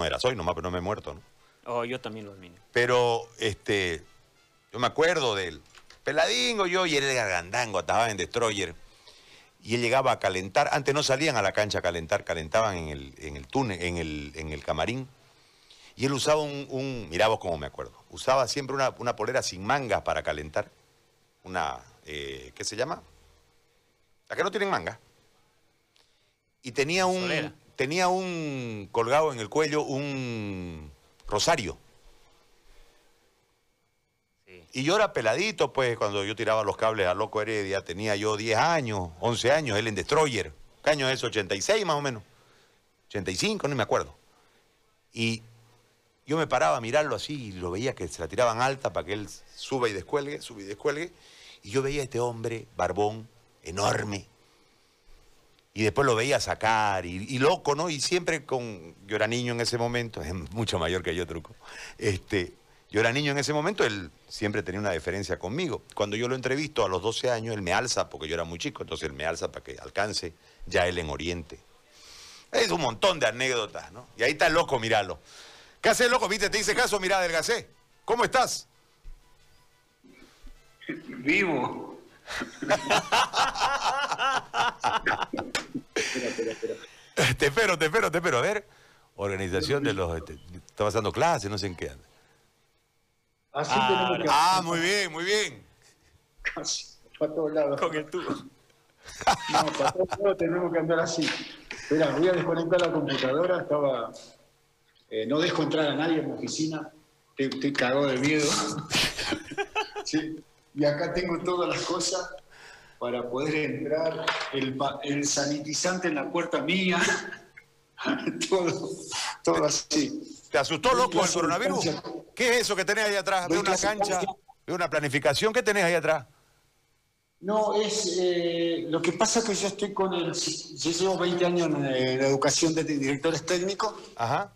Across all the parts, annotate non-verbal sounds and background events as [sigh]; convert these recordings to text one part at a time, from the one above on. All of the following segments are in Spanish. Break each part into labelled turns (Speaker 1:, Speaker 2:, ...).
Speaker 1: no era, soy nomás, pero no me he muerto, ¿no?
Speaker 2: Oh, yo también lo admiro.
Speaker 1: Pero, este, yo me acuerdo del peladingo yo y él era gargandango, estaba en Destroyer. Y él llegaba a calentar, antes no salían a la cancha a calentar, calentaban en el, en el túnel, en el, en el camarín. Y él usaba un, un mirá vos cómo me acuerdo, usaba siempre una, una polera sin mangas para calentar. Una, eh, ¿qué se llama? La que no tienen manga. Y tenía un,
Speaker 2: Solera.
Speaker 1: Tenía un colgado en el cuello, un rosario.
Speaker 2: Sí.
Speaker 1: Y yo era peladito, pues, cuando yo tiraba los cables a Loco Heredia, tenía yo 10 años, 11 años, él en Destroyer. ¿Qué año es eso? 86 más o menos. 85, no me acuerdo. Y yo me paraba a mirarlo así y lo veía que se la tiraban alta para que él suba y descuelgue, suba y descuelgue. Y yo veía a este hombre, barbón, enorme. Y después lo veía sacar y, loco, ¿no? Y siempre con. Yo era niño en ese momento, [laughs] es mucho mayor que yo, truco. Este, yo era niño en ese momento, él siempre tenía una deferencia conmigo. Cuando yo lo entrevisto a los 12 años, él me alza, porque yo era muy chico, entonces él me alza para que alcance ya él en Oriente. Es un montón de anécdotas, ¿no? Y ahí está el loco, míralo. ¿Qué haces, loco? ¿Viste? Te hice caso, mirá, adelgacé. ¿Cómo estás?
Speaker 3: Vivo.
Speaker 1: Te espero, te espero, te espero. A ver, organización de los... este, está pasando clases, no sé en qué anda.
Speaker 3: Así
Speaker 2: Ah,
Speaker 3: tenemos que
Speaker 1: Ah, muy bien, muy bien.
Speaker 3: Casi, para todos lados.
Speaker 2: Con el tubo.
Speaker 3: No, para todos lados tenemos que andar así. Espera, voy a desconectar la computadora. Estaba. eh, no dejo entrar a nadie en mi oficina. Estoy, estoy cagado de miedo. [laughs] Sí, Y acá tengo todas las cosas para poder entrar. El, sanitizante en la puerta mía. [laughs] todo, todo así.
Speaker 1: ¿Te asustó, loco, el
Speaker 3: de
Speaker 1: coronavirus? ¿Qué es eso que tenés ahí atrás? Veo una
Speaker 3: de
Speaker 1: cancha, veo una planificación. ¿Qué tenés ahí atrás?
Speaker 3: No, es eh, lo que pasa es que yo estoy con el. Yo llevo 20 años en eh, la educación de directores técnicos
Speaker 1: Ajá.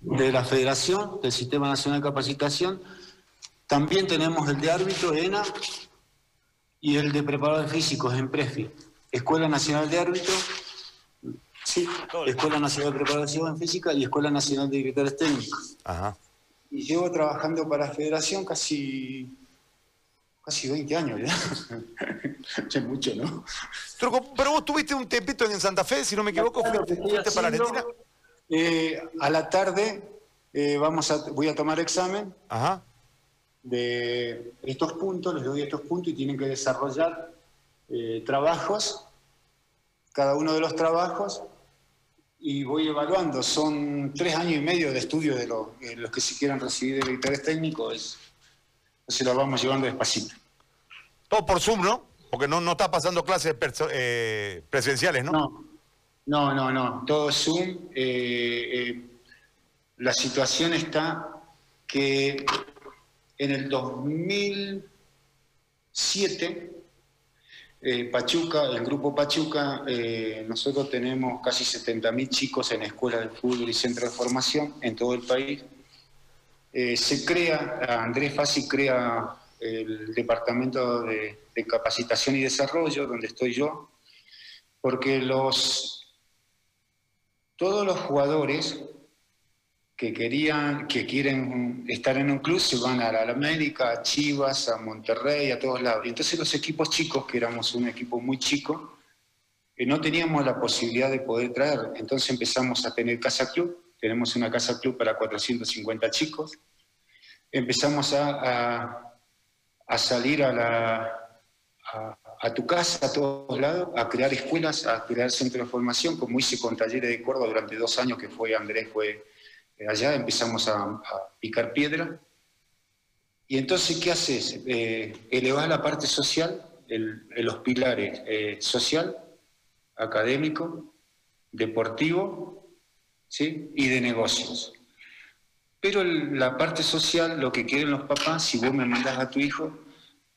Speaker 3: de la Federación, del Sistema Nacional de Capacitación. También tenemos el de árbitro, ENA, y el de preparadores físicos en PREFI. Escuela Nacional de Árbitro, sí, Escuela Nacional de Preparación en Física y Escuela Nacional de Directores Técnicos.
Speaker 1: Ajá.
Speaker 3: Y llevo trabajando para la Federación casi, casi 20 años ya. [laughs] Mucho, ¿no?
Speaker 1: Truco, pero vos tuviste un tempito en Santa Fe, si no me equivoco,
Speaker 3: Claro,
Speaker 1: fuiste,
Speaker 3: que estoy
Speaker 1: fuiste para
Speaker 3: haciendo,
Speaker 1: Argentina.
Speaker 3: eh, a la tarde eh, vamos a, voy a tomar examen
Speaker 1: Ajá.
Speaker 3: De estos puntos, les doy estos puntos y tienen que desarrollar eh, trabajos, cada uno de los trabajos, y voy evaluando. Son tres años y medio de estudio de los, de los que se quieran recibir de directores técnicos, se lo vamos llevando despacito.
Speaker 1: Todo por Zoom, ¿no? Porque no, no está pasando clases eh, presenciales, ¿no?
Speaker 3: No, no, no, no, todo Zoom. eh, la situación está que en el 2007, eh, Pachuca, el grupo Pachuca, eh, nosotros tenemos casi 70.000 chicos en escuelas de fútbol y centros de formación en todo el país. Eh, se crea, Andrés Fassi crea el Departamento de, de Capacitación y Desarrollo, donde estoy yo, porque los, todos los jugadores que querían, que quieren estar en un club se van a la América, a Chivas, a Monterrey, a todos lados. Y entonces los equipos chicos, que éramos un equipo muy chico, que no teníamos la posibilidad de poder traer. Entonces empezamos a tener casa club, tenemos una casa club para 450 chicos. Empezamos a, a- salir a, la, a, tu casa, a todos lados, a crear escuelas, a crear centros de formación, como hice con Talleres de Córdoba durante dos años que fue Andrés, fue eh, allá, empezamos a, picar piedra. Y entonces, ¿qué haces? Eh, elevás la parte social, el- los pilares eh, social, académico, deportivo ¿sí? y de negocios. Pero la parte social, lo que quieren los papás, si vos me mandás a tu hijo,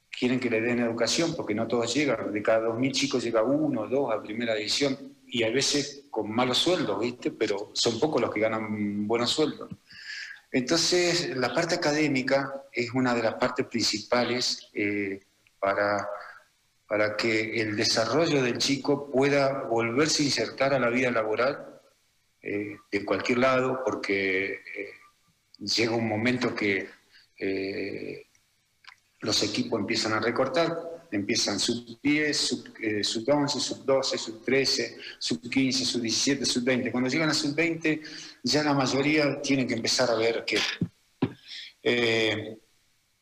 Speaker 3: quieren que le den educación, porque no todos llegan. De cada 2.000 chicos llega uno o dos a primera división, y a veces con malos sueldos, ¿viste? Pero son pocos los que ganan buenos sueldos. Entonces, la parte académica es una de las partes principales eh, para, para que el desarrollo del chico pueda volverse a insertar a la vida laboral eh, de cualquier lado, porque eh, llega un momento que los equipos empiezan a recortar, empiezan sub 10, sub, sub 11, sub 12, sub 13, sub 15, sub 17, sub 20. Cuando llegan a sub 20, ya la mayoría tienen que empezar a ver que...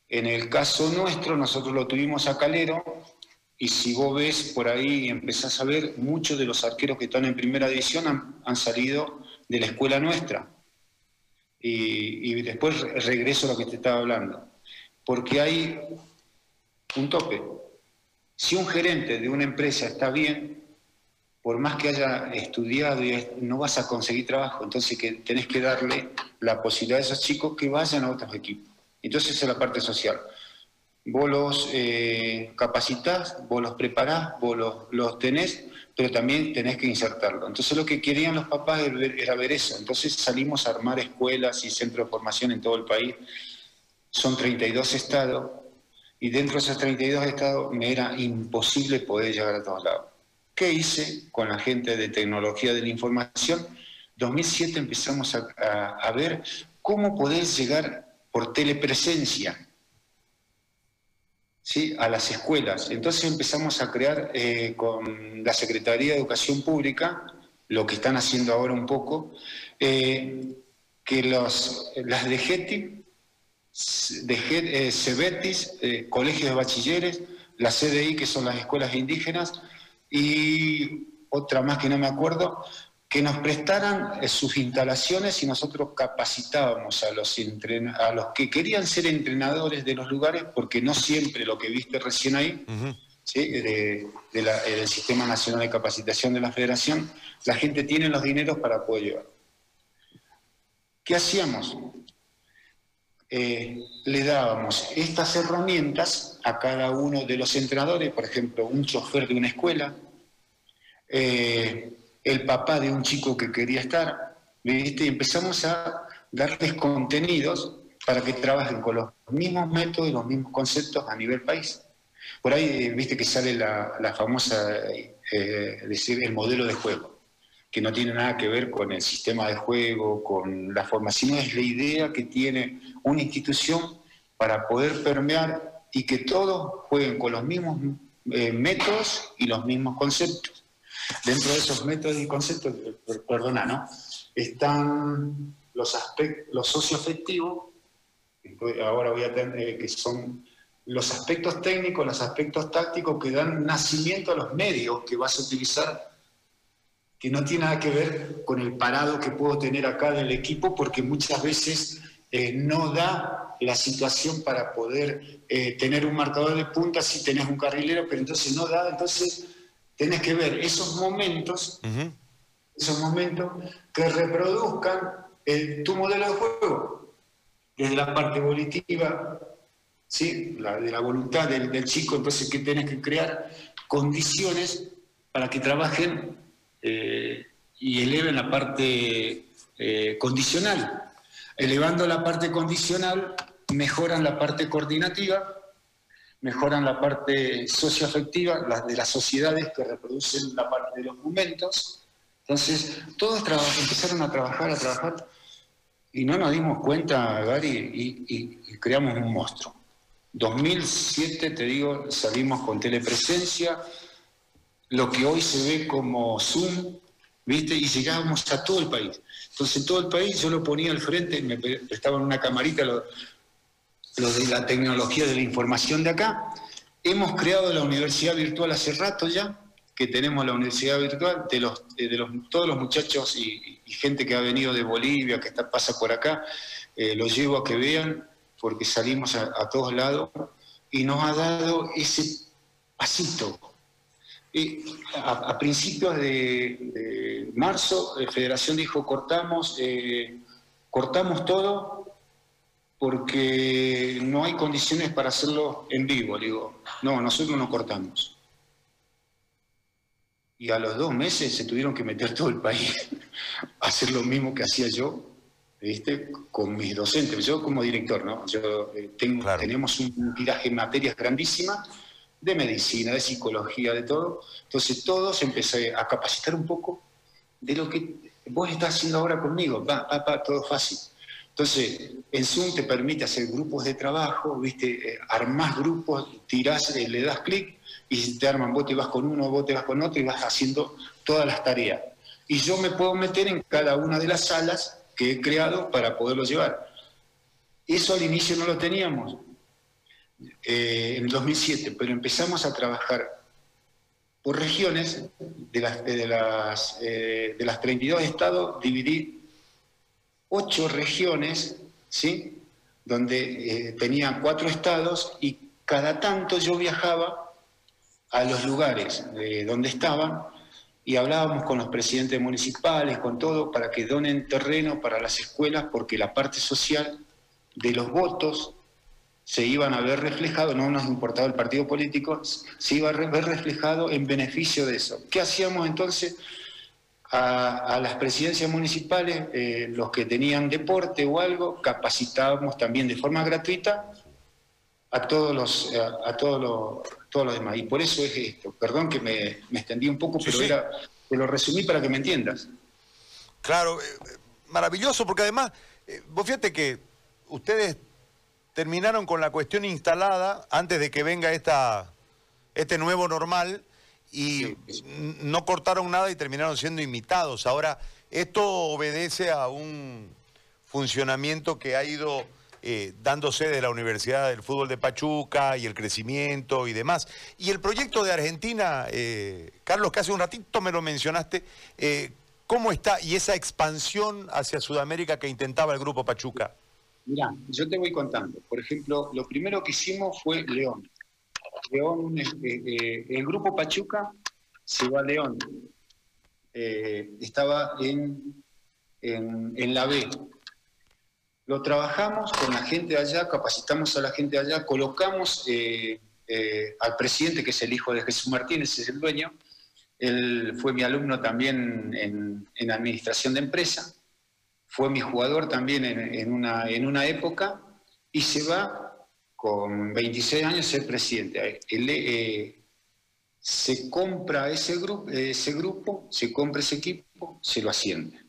Speaker 3: en el caso nuestro, nosotros lo tuvimos a Calero, y si vos ves por ahí y empezás a ver, muchos de los arqueros que están en primera división han, salido de la escuela nuestra. Y, después regreso a lo que te estaba hablando. Porque hay un tope. Si un gerente de una empresa está bien, por más que haya estudiado, no vas a conseguir trabajo. Entonces que tenés que darle la posibilidad a esos chicos que vayan a otros equipos. Entonces esa es la parte social vos los eh, capacitas, vos los preparás, vos los, tenés, pero también tenés que insertarlo. Entonces lo que querían los papás era ver eso. Entonces salimos a armar escuelas y centros de formación en todo el país. Son 32 estados y dentro de esos 32 estados me era imposible poder llegar a todos lados. ¿Qué hice con la gente de tecnología de la información? 2007 empezamos a, ver cómo podés llegar por telepresencia ¿sí? a las escuelas. Entonces empezamos a crear eh, con la Secretaría de Educación Pública, lo que están haciendo ahora un poco, eh, que los, las de GETI, de eh, CEBETIS, colegios de bachilleres, la CDI, que son las escuelas indígenas, y otra más que no me acuerdo, que nos prestaran eh, sus instalaciones y nosotros capacitábamos a los, a los que querían ser entrenadores de los lugares, porque no siempre lo que viste recién ahí, de, del Sistema Nacional de Capacitación de la Federación, la gente tiene los dineros para poder llevar. ¿Qué hacíamos? Eh, le dábamos estas herramientas a cada uno de los entrenadores, por ejemplo, un chofer de una escuela, eh, el papá de un chico que quería estar, ¿viste? Y empezamos a darles contenidos para que trabajen con los mismos métodos y los mismos conceptos a nivel país. Por ahí, viste que sale la, famosa, eh, decir, el modelo de juego, que no tiene nada que ver con el sistema de juego, con la formación, es la idea que tiene una institución para poder permear y que todos jueguen con los mismos eh, métodos y los mismos conceptos. Dentro de esos métodos y conceptos, perdona, ¿no? Están los aspectos, los socioafectivos, ahora voy a tener, eh, que son los aspectos técnicos, los aspectos tácticos que dan nacimiento a los medios que vas a utilizar, que no tiene nada que ver con el parado que puedo tener acá del equipo, porque muchas veces eh, no da la situación para poder eh, tener un marcador de punta si tenés un carrilero, pero entonces no da, entonces tenés que ver esos momentos, esos momentos que reproduzcan tu modelo de juego, desde la parte volitiva, ¿sí? de la voluntad del, chico, entonces que tenés que crear condiciones para que trabajen eh, y eleven la parte eh, condicional. Elevando la parte condicional, mejoran la parte coordinativa mejoran la parte socioafectiva, la de las sociedades que reproducen la parte de los momentos. Entonces, todos empezaron a trabajar, a trabajar, y no nos dimos cuenta, Gary, y, creamos un monstruo. 2007, te digo, salimos con telepresencia, lo que hoy se ve como Zoom, ¿viste? Y llegábamos a todo el país. Entonces, todo el país yo lo ponía al frente, me prestaban una camarita, lo, lo de la tecnología de la información de acá. Hemos creado la universidad virtual hace rato ya, que tenemos la universidad virtual de, los, de los, todos los muchachos y, gente que ha venido de Bolivia, que está, pasa por acá, eh, los llevo a que vean, porque salimos a, todos lados, y nos ha dado ese pasito. A, principios de, marzo, la Federación dijo, cortamos, eh, cortamos todo porque no hay condiciones para hacerlo en vivo. Le digo, no, nosotros no cortamos. Y a los dos meses se tuvieron que meter todo el país [laughs] a hacer lo mismo que hacía yo, ¿viste? Con mis docentes. Yo como director, ¿no? Yo, eh, tengo, Tenemos un tiraje en materias grandísimas de medicina, de psicología, de todo. Entonces todos empecé a capacitar un poco de lo que vos estás haciendo ahora conmigo, va, va, va, todo fácil. Entonces, en Zoom te permite hacer grupos de trabajo, ¿viste? Eh, armás grupos, tirás, eh, le das clic y te arman, vos te vas con uno, vos te vas con otro y vas haciendo todas las tareas. Y yo me puedo meter en cada una de las salas que he creado para poderlo llevar. Eso al inicio no lo teníamos eh, en 2007, pero empezamos a trabajar por regiones de las, de las, de las 32 estados, dividí ocho regiones, ¿sí? donde eh, tenía cuatro estados y cada tanto yo viajaba a los lugares eh, donde estaban y hablábamos con los presidentes municipales, con todo, para que donen terreno para las escuelas, porque la parte social de los votos se iban a ver reflejado, no nos importaba el partido político, se iba a ver reflejado en beneficio de eso. ¿Qué hacíamos entonces? a, las presidencias municipales, eh, los que tenían deporte o algo, capacitábamos también de forma gratuita a todos los, a, todos los, todos los demás. Y por eso es esto. Perdón que me, extendí un poco, pero Era, te lo resumí para que me entiendas.
Speaker 1: Claro, eh, maravilloso, porque además, eh, vos fíjate que ustedes terminaron con la cuestión instalada antes de que venga esta, este nuevo normal y no cortaron nada y terminaron siendo imitados. Ahora, esto obedece a un funcionamiento que ha ido eh, dándose de la Universidad del Fútbol de Pachuca y el crecimiento y demás. Y el proyecto de Argentina, eh, Carlos, que hace un ratito me lo mencionaste, eh, ¿cómo está? Y esa expansión hacia Sudamérica que intentaba el Grupo Pachuca.
Speaker 3: Mira, yo te voy contando. Por ejemplo, lo primero que hicimos fue León. León, este, eh, el grupo Pachuca se va a León. Eh, estaba en, en, la B. Lo trabajamos con la gente allá, capacitamos a la gente allá, colocamos eh, al presidente, que es el hijo de Jesús Martínez, es el dueño. Él fue mi alumno también en, en administración de empresa. Fue mi jugador también en, una, en una época y se va con 26 años ser presidente. Eh, se compra ese, grupo, ese grupo, se compra ese equipo, se lo asciende.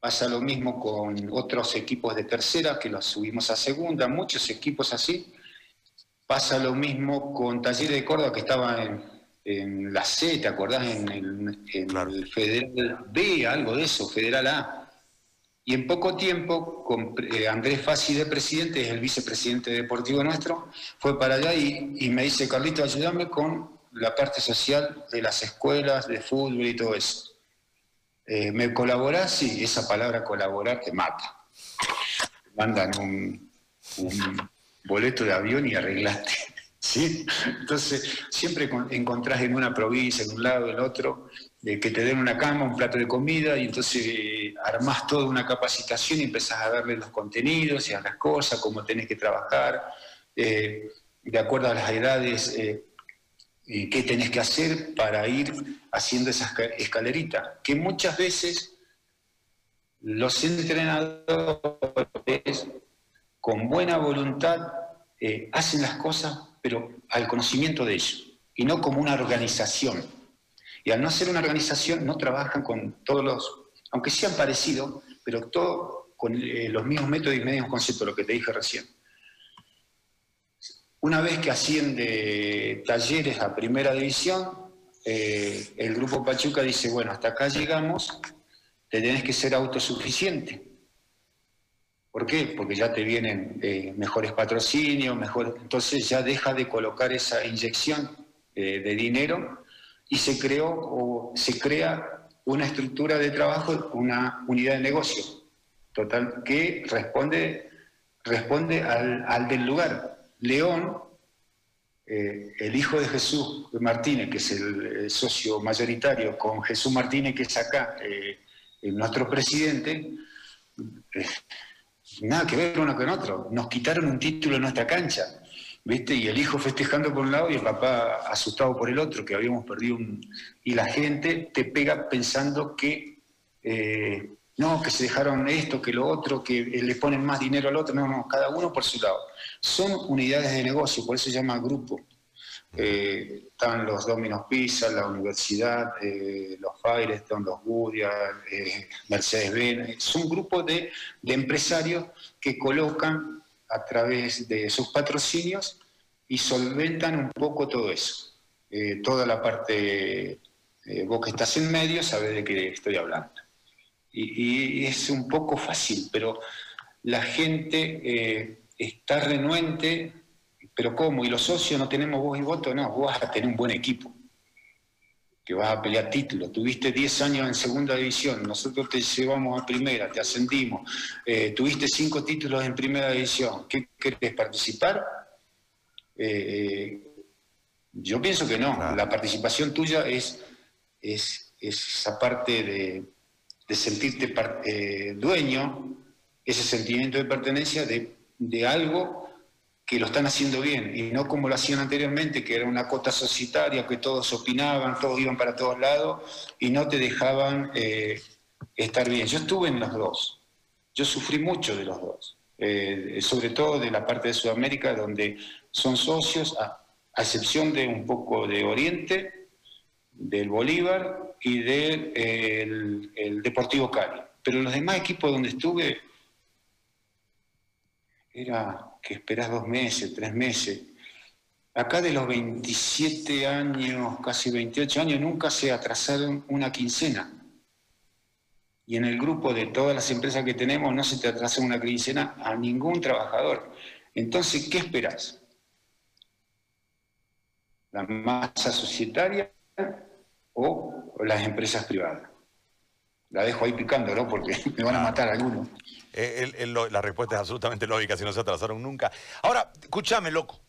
Speaker 3: Pasa lo mismo con otros equipos de tercera que los subimos a segunda, muchos equipos así. Pasa lo mismo con Talleres de Córdoba que estaba en, la C, ¿te acordás? En el, en el Federal B, algo de eso, Federal A. Y en poco tiempo, con eh, Andrés Fassi de presidente, es el vicepresidente deportivo nuestro, fue para allá y, me dice, Carlito, ayúdame con la parte social de las escuelas, de fútbol y todo eso. Eh, ¿Me colaborás? Sí, esa palabra colaborar te mata. mandan un, boleto de avión y arreglaste. ¿Sí? [laughs] Entonces, siempre encontrás en una provincia, en un lado, en otro, que te den una cama, un plato de comida, y entonces eh, armás toda una capacitación y empezás a darle los contenidos y a las cosas, cómo tenés que trabajar, eh, de acuerdo a las edades, eh, qué tenés que hacer para ir haciendo esa escalerita, que muchas veces los entrenadores con buena voluntad hacen las cosas, pero al conocimiento de ellos, y no como una organización y al no ser una organización, no trabajan con todos los, aunque sean parecidos, pero todo con eh, los mismos métodos y mismos conceptos, lo que te dije recién. Una vez que asciende talleres a primera división, eh, el grupo Pachuca dice, bueno, hasta acá llegamos, te tenés que ser autosuficiente. ¿Por qué? Porque ya te vienen eh, mejores patrocinios, mejor, entonces ya deja de colocar esa inyección de dinero y se creó o se crea una estructura de trabajo, una unidad de negocio, total, que responde, al, del lugar. León, eh, el hijo de Jesús Martínez, que es el, socio mayoritario, con Jesús Martínez, que es acá, eh, nuestro presidente, eh, nada que ver uno con otro. Nos quitaron un título en nuestra cancha. ¿viste? Y el hijo festejando por un lado y el papá asustado por el otro, que habíamos perdido un... Y la gente te pega pensando que, eh, no, que se dejaron esto, que lo otro, que le ponen más dinero al otro, no, no, cada uno por su lado. Son unidades de negocio, por eso se llama grupo. Eh, están los Dominos Pizza, la universidad, eh, los Firestone, los Goodyear, eh, Mercedes-Benz. Es un grupo de, de empresarios que colocan a través de sus patrocinios y solventan un poco todo eso. Toda la parte, vos que estás en medio, sabés de qué estoy hablando. Y, es un poco fácil, pero la gente está renuente, pero ¿cómo? ¿Y los socios no tenemos voz y voto? No, vos vas a tener un buen equipo, que vas a pelear títulos. Tuviste 10 años en segunda división, nosotros te llevamos a primera, te ascendimos, eh, tuviste 5 títulos en primera división. ¿Qué querés participar? Eh, yo pienso que no.
Speaker 1: Claro.
Speaker 3: La participación tuya es, es, es esa parte de, de sentirte eh, dueño, ese sentimiento de pertenencia de, de algo que lo están haciendo bien y no como lo hacían anteriormente, que era una cota societaria, que todos opinaban, todos iban para todos lados y no te dejaban eh, estar bien. Yo estuve en los dos, yo sufrí mucho de los dos, eh, sobre todo de la parte de Sudamérica, donde son socios, a, excepción de un poco de Oriente, del Bolívar y del el- el Deportivo Cali. Pero los demás equipos donde estuve era que esperás dos meses, tres meses. Acá de los 27 años, casi 28 años, nunca se atrasaron una quincena. Y en el grupo de todas las empresas que tenemos no se te atrasa una quincena a ningún trabajador. Entonces, ¿qué esperás? ¿La masa societaria o las empresas privadas? La dejo ahí picando, ¿no? Porque [laughs] me van a matar algunos.
Speaker 1: Eh, el- el- lo- la respuesta es absolutamente lógica, si no se atrasaron nunca. Ahora, escúchame, loco.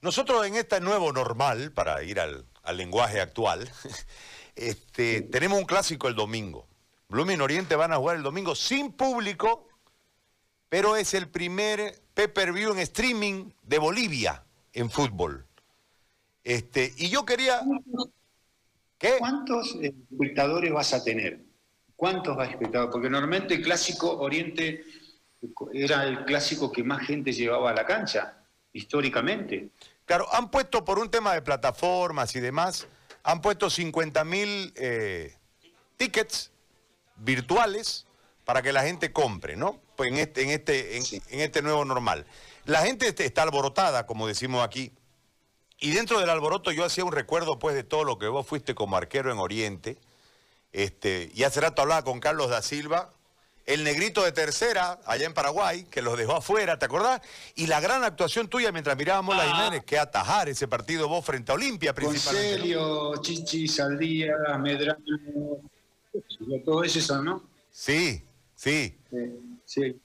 Speaker 1: Nosotros en este nuevo normal, para ir al, al lenguaje actual, [laughs] este, tenemos un clásico el domingo. Blooming Oriente van a jugar el domingo sin público, pero es el primer pay-per-view en streaming de Bolivia en fútbol. Este, y yo quería... ¿Qué?
Speaker 3: ¿Cuántos eh, espectadores vas a tener? ¿Cuántos vas a espectadores? Porque normalmente el clásico Oriente era el clásico que más gente llevaba a la cancha, históricamente.
Speaker 1: Claro, han puesto por un tema de plataformas y demás, han puesto 50 mil eh, tickets virtuales para que la gente compre, ¿no? Pues en este, en este, en,
Speaker 3: Sí.
Speaker 1: en este nuevo normal. La gente este- está alborotada, como decimos aquí. Y dentro del alboroto yo hacía un recuerdo pues de todo lo que vos fuiste como arquero en Oriente. Este, y hace rato hablaba con Carlos da Silva, el negrito de tercera, allá en Paraguay, que los dejó afuera, ¿te acordás? Y la gran actuación tuya mientras mirábamos la Jiménez, que atajar ese partido vos frente a Olimpia principalmente.
Speaker 3: Concelio, Chichi, Saldía, Medrano, todo eso, ¿no?
Speaker 1: Sí, sí.
Speaker 3: Eh, sí.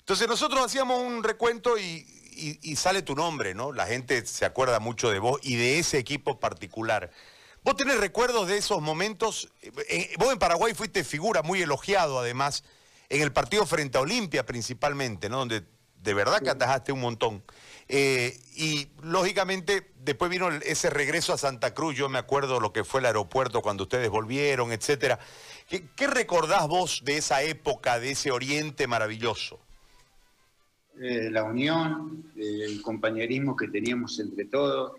Speaker 1: Entonces nosotros hacíamos un recuento y, y- y sale tu nombre, ¿no? La gente se acuerda mucho de vos y de ese equipo particular. ¿Vos tenés recuerdos de esos momentos? Eh, eh, vos en Paraguay fuiste figura, muy elogiado además, en el partido frente a Olimpia principalmente, ¿no? Donde de verdad que atajaste un montón. Eh, y lógicamente después vino ese regreso a Santa Cruz, yo me acuerdo lo que fue el aeropuerto cuando ustedes volvieron, etcétera. ¿Qué, qué recordás vos de esa época, de ese Oriente maravilloso?
Speaker 3: Eh, la unión, eh, el compañerismo que teníamos entre todos,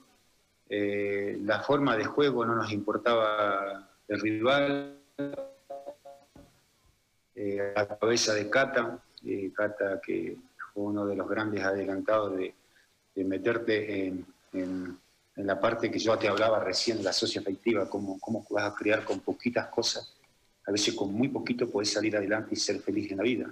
Speaker 3: eh, la forma de juego no nos importaba el rival, eh, la cabeza de Cata, eh, Cata que fue uno de los grandes adelantados de, meterte en, la parte que yo te hablaba recién, la socioafectiva, cómo, cómo vas a crear con poquitas cosas, a veces con muy poquito podés salir adelante y ser feliz en la vida.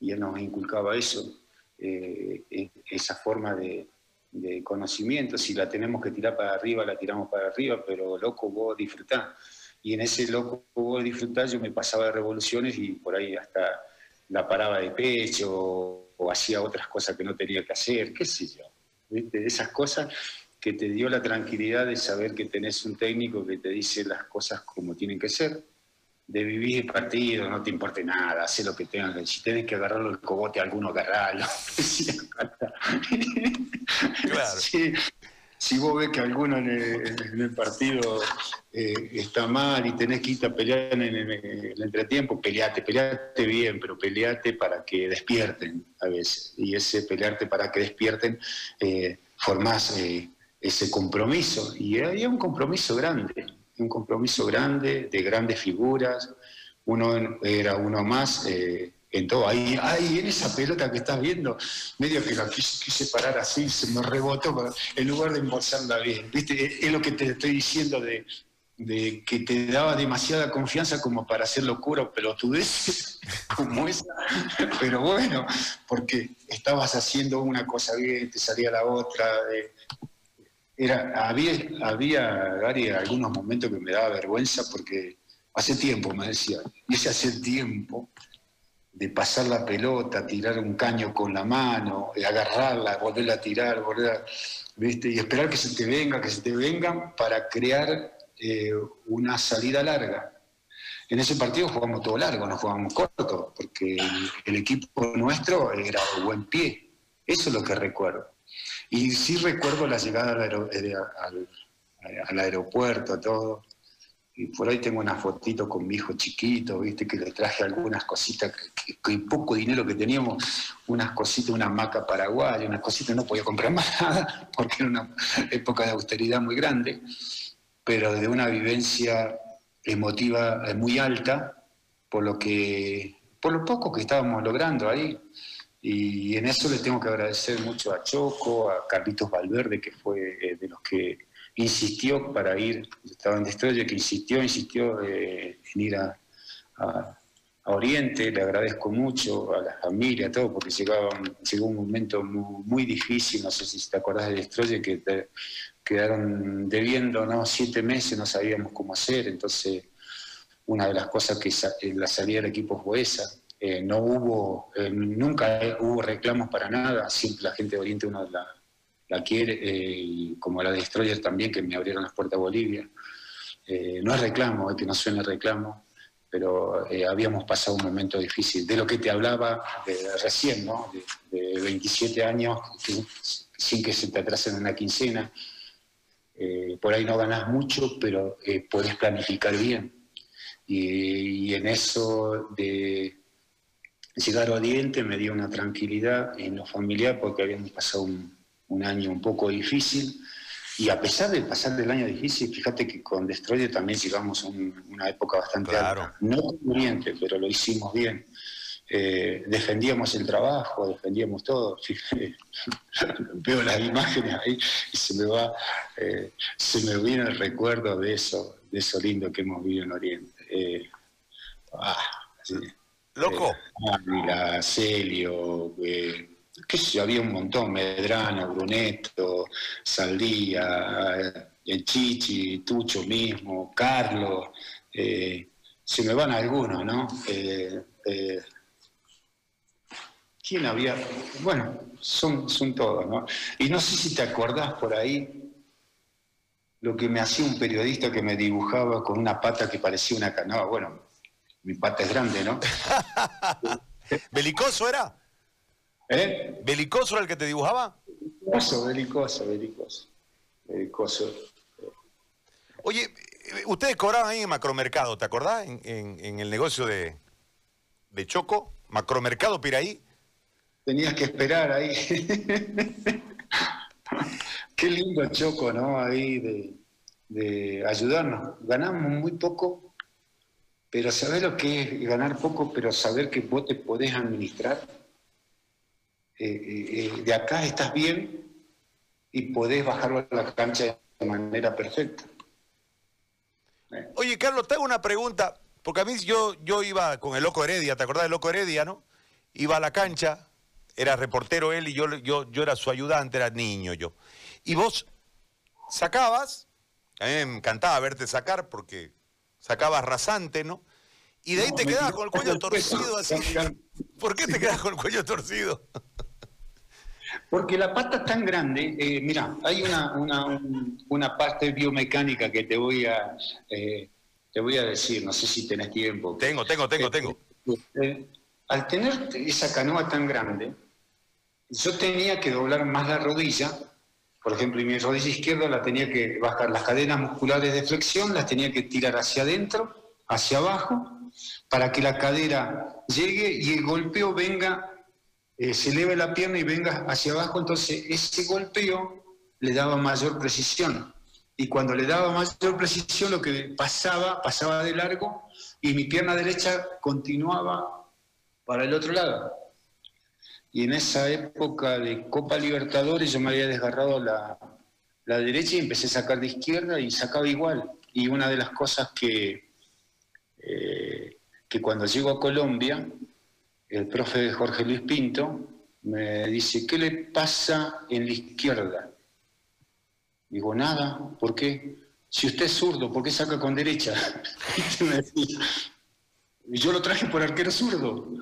Speaker 3: Y él nos inculcaba eso, eh, eh, esa forma de, de conocimiento, si la tenemos que tirar para arriba, la tiramos para arriba, pero loco, vos disfrutá. Y en ese loco, vos disfrutá, yo me pasaba de revoluciones y por ahí hasta la paraba de pecho o, hacía otras cosas que no tenía que hacer, qué sé yo. ¿viste? Esas cosas que te dio la tranquilidad de saber que tenés un técnico que te dice las cosas como tienen que ser, de vivir el partido, no te importe nada, haz lo que tengas, si tenés que agarrarlo el cogote alguno, agarralo. [laughs]
Speaker 1: Claro. [laughs]
Speaker 3: Si vos ves que alguno en el, partido eh, está mal y tenés que irte a pelear en, el- en el entretiempo, peleate, peleate bien, pero peleate para que despierten a veces. Y ese pelearte para que despierten, eh, formás eh, ese compromiso. Y había un compromiso grande, un compromiso grande de grandes figuras. Uno era uno más. Eh, en todo. Ahí, ahí, en esa pelota que estás viendo, medio que la quise, parar así, se me rebotó, en lugar de embolsarla bien. ¿Viste? Es lo que te estoy diciendo de, de que te daba demasiada confianza como para hacer locura o pelotudez [laughs] como esa. Pero bueno, porque estabas haciendo una cosa bien, te salía la otra. Eh, era, había, había, Gary, algunos momentos que me daba vergüenza porque hace tiempo, me decía, y ese hace tiempo de pasar la pelota, tirar un caño con la mano, agarrarla, volverla a tirar, volver ¿viste? y esperar que se te venga, que se te vengan para crear eh, una salida larga. En ese partido jugamos todo largo, no jugamos corto, porque el, equipo nuestro era de buen pie. Eso es lo que recuerdo. Y sí recuerdo la llegada al, eh, al, al aeropuerto, todo y por ahí tengo una fotito con mi hijo chiquito, viste, que le traje algunas cositas, que, poco dinero que teníamos, unas cositas, una maca paraguaya, unas cositas, no podía comprar [laughs] más nada, porque era una época de austeridad muy grande, pero de una vivencia emotiva eh, muy alta, por lo que, por lo poco que estábamos logrando ahí. Y en eso le tengo que agradecer mucho a Choco, a Carlitos Valverde, que fue eh, de los que insistió para ir, estaba en Destroyer, que insistió, insistió eh, en ir a, Oriente, le agradezco mucho a la familia, a todo, porque llegaba, llegó un momento muy, difícil, no sé si te acordás de Destroyer, que quedaron debiendo ¿no? siete meses, no sabíamos cómo hacer, entonces una de las cosas que la salida del equipo fue esa. Eh, no hubo, eh, nunca hubo reclamos para nada, siempre la gente de Oriente una de las la quiere, eh, como la Destroyer también, que me abrieron las puertas a Bolivia. Eh, no es reclamo, que no suene reclamo, pero eh, habíamos pasado un momento difícil. De lo que te hablaba recién, ¿no? De, 27 años, sin que se te atrasen una quincena. por ahí no ganás mucho, pero podés planificar bien. Y, y, en eso de llegar a Oriente me dio una tranquilidad en lo familiar porque habíamos pasado un, un año un poco difícil. Y a pesar de pasar del año difícil, fíjate que con Destroyer también llegamos a una época bastante alta. No Oriente, pero lo hicimos bien. Eh, defendíamos el trabajo, defendíamos todo. [laughs] [laughs] Veo las imágenes ahí y se me va, eh, se me viene el recuerdo de eso, de eso lindo que hemos vivido en Oriente. Eh,
Speaker 1: ah, Loco.
Speaker 3: Ávila, Celio, qué sé había un montón, Medrano, Brunetto, Saldía, el Chichi, Tucho mismo, Carlos, eh, se me van algunos, ¿no? Eh, eh, ¿Quién había? Bueno, son, son todos, ¿no? Y no sé si te acordás por ahí lo que me hacía un periodista que me dibujaba con una pata que parecía una canoa. Bueno, mi pata es grande, ¿no? [laughs]
Speaker 1: ¿Belicoso era?
Speaker 3: ¿Eh?
Speaker 1: ¿Belicoso era el que te dibujaba?
Speaker 3: Belicoso, belicoso, belicoso. Belicoso.
Speaker 1: Oye, ustedes cobraban ahí en Macromercado, ¿te acordás? En, el negocio de, de Choco, Macromercado Piraí.
Speaker 3: Tenías que esperar ahí. [laughs] Qué lindo Choco, ¿no? Ahí de, de ayudarnos. Ganamos muy poco, pero saber lo que es ganar poco, pero saber que vos te podés administrar eh, eh, eh, de acá estás bien y podés bajarlo a la cancha de manera perfecta.
Speaker 1: Oye, Carlos, te hago una pregunta, porque a mí yo, yo iba con el Loco Heredia, ¿te acordás del Loco Heredia, no? Iba a la cancha, era reportero él y yo, yo, yo era su ayudante, era niño yo. Y vos sacabas, a mí me encantaba verte sacar porque sacabas rasante, ¿no? Y de ahí te [laughs] quedabas con el cuello torcido así. ¿Por qué te quedas con el cuello torcido?
Speaker 3: Porque la pata es tan grande, eh, mira, hay una, una, parte biomecánica que te voy a eh, te voy a decir, no sé si tenés tiempo.
Speaker 1: Tengo, tengo, tengo, eh, tengo.
Speaker 3: al tener esa canoa tan grande, yo tenía que doblar más la rodilla, por ejemplo, y mi rodilla izquierda la tenía que bajar, las cadenas musculares de flexión las tenía que tirar hacia adentro, hacia abajo, para que la cadera llegue y el golpeo venga eh, se eleve la pierna y venga hacia abajo, entonces ese golpeo le daba mayor precisión. Y cuando le daba mayor precisión, lo que pasaba, pasaba de largo y mi pierna derecha continuaba para el otro lado. Y en esa época de Copa Libertadores yo me había desgarrado la, la derecha y empecé a sacar de izquierda y sacaba igual. Y una de las cosas que, eh, que cuando llego a Colombia, el profe Jorge Luis Pinto me dice, ¿qué le pasa en la izquierda? Digo, nada, ¿por qué? Si usted es zurdo, ¿por qué saca con derecha? [laughs] Yo lo traje por arquero zurdo.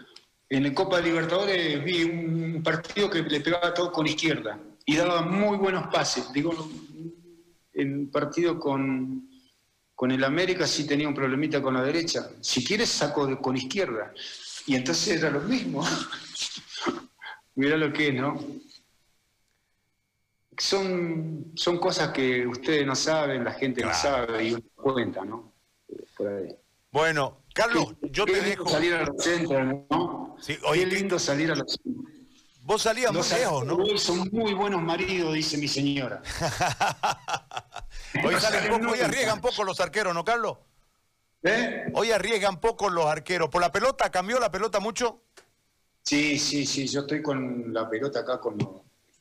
Speaker 3: En el Copa Libertadores vi un partido que le pegaba todo con izquierda y daba muy buenos pases. Digo, en partido con, con el América sí tenía un problemita con la derecha. Si quieres saco de, con izquierda. Y entonces era lo mismo. [laughs] Mira lo que es, ¿no? Son, son cosas que ustedes no saben, la gente no sabe y uno cuenta, ¿no? Por ahí.
Speaker 1: Bueno, Carlos, yo
Speaker 3: Qué
Speaker 1: te
Speaker 3: lindo
Speaker 1: dejo.
Speaker 3: salir a los centros, ¿no?
Speaker 1: Sí, oye,
Speaker 3: Qué lindo salir a los centros.
Speaker 1: Vos salías muy
Speaker 3: Los
Speaker 1: lejos, ¿no?
Speaker 3: Son muy buenos maridos, dice mi señora. [laughs]
Speaker 1: Hoy salen poco, hoy arriesgan poco los arqueros, ¿no, Carlos?
Speaker 3: ¿Eh?
Speaker 1: Hoy arriesgan poco los arqueros. ¿Por la pelota? ¿Cambió la pelota mucho?
Speaker 3: Sí, sí, sí, yo estoy con la pelota acá con,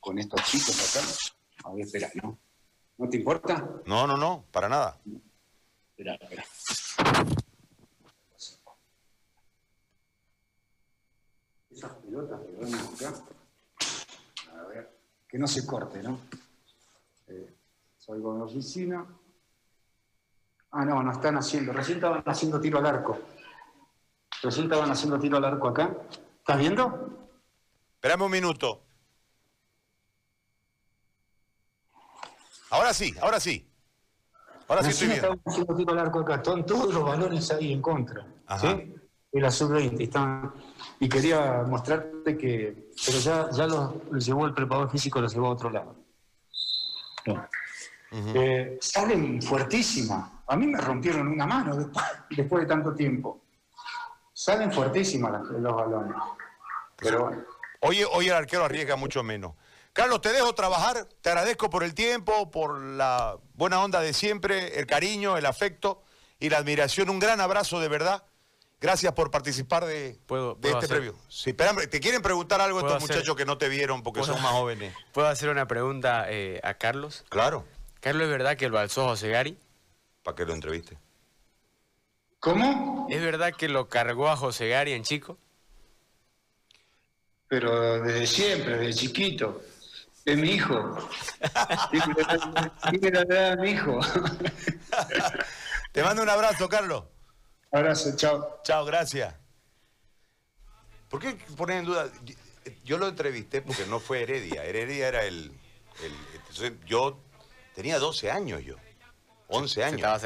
Speaker 3: con estos chicos acá. A ver, espera, ¿no? ¿No te importa?
Speaker 1: No, no, no, para nada.
Speaker 3: Espera, espera. Esas pelotas que van acá. A ver, que no se corte, ¿no? Eh, salgo de la oficina. Ah, no, no están haciendo. Recién estaban haciendo tiro al arco. Recién estaban haciendo tiro al arco acá. ¿Estás viendo?
Speaker 1: Espérame un minuto. Ahora sí, ahora sí. Ahora sí estoy bien.
Speaker 3: estaban haciendo tiro al arco acá. Están todos los balones ahí en contra.
Speaker 1: Ajá.
Speaker 3: ¿Sí? Y la sub-20. estaban- Y quería mostrarte que. Pero ya, ya los llevó el preparador físico, los llevó a otro lado. Eh, salen fuertísimas. A mí me rompieron una mano después, [laughs] después de tanto tiempo. Salen fuertísimas las- los balones. Pero bueno.
Speaker 1: Hoy, hoy el arquero arriesga mucho menos. Carlos, te dejo trabajar. Te agradezco por el tiempo, por la buena onda de siempre, el cariño, el afecto y la admiración. Un gran abrazo de verdad. Gracias por participar de,
Speaker 2: ¿Puedo-
Speaker 1: de
Speaker 2: puedo
Speaker 1: este previo. Sí, ¿Te quieren preguntar algo
Speaker 2: ¿Puedo
Speaker 1: estos
Speaker 2: hacer-
Speaker 1: muchachos que no te vieron porque
Speaker 2: ¿Puedo-
Speaker 1: son más jóvenes? [laughs]
Speaker 2: ¿Puedo hacer una pregunta eh, a Carlos?
Speaker 1: Claro,
Speaker 2: Carlos, ¿es verdad que lo alzó José Gary?
Speaker 1: Para que lo entreviste.
Speaker 3: ¿Cómo?
Speaker 2: ¿Es verdad que lo cargó a José Gary en chico?
Speaker 3: Pero desde siempre, desde chiquito. Es mi hijo. [laughs] Tiene la de mi hijo. [laughs]
Speaker 1: Te mando un abrazo, Carlos.
Speaker 3: Abrazo, chao.
Speaker 1: Chao, gracias. ¿Por qué poner en duda? Yo lo entrevisté porque no fue Heredia. Heredia era el... yo tenía 12 años yo. 11 años.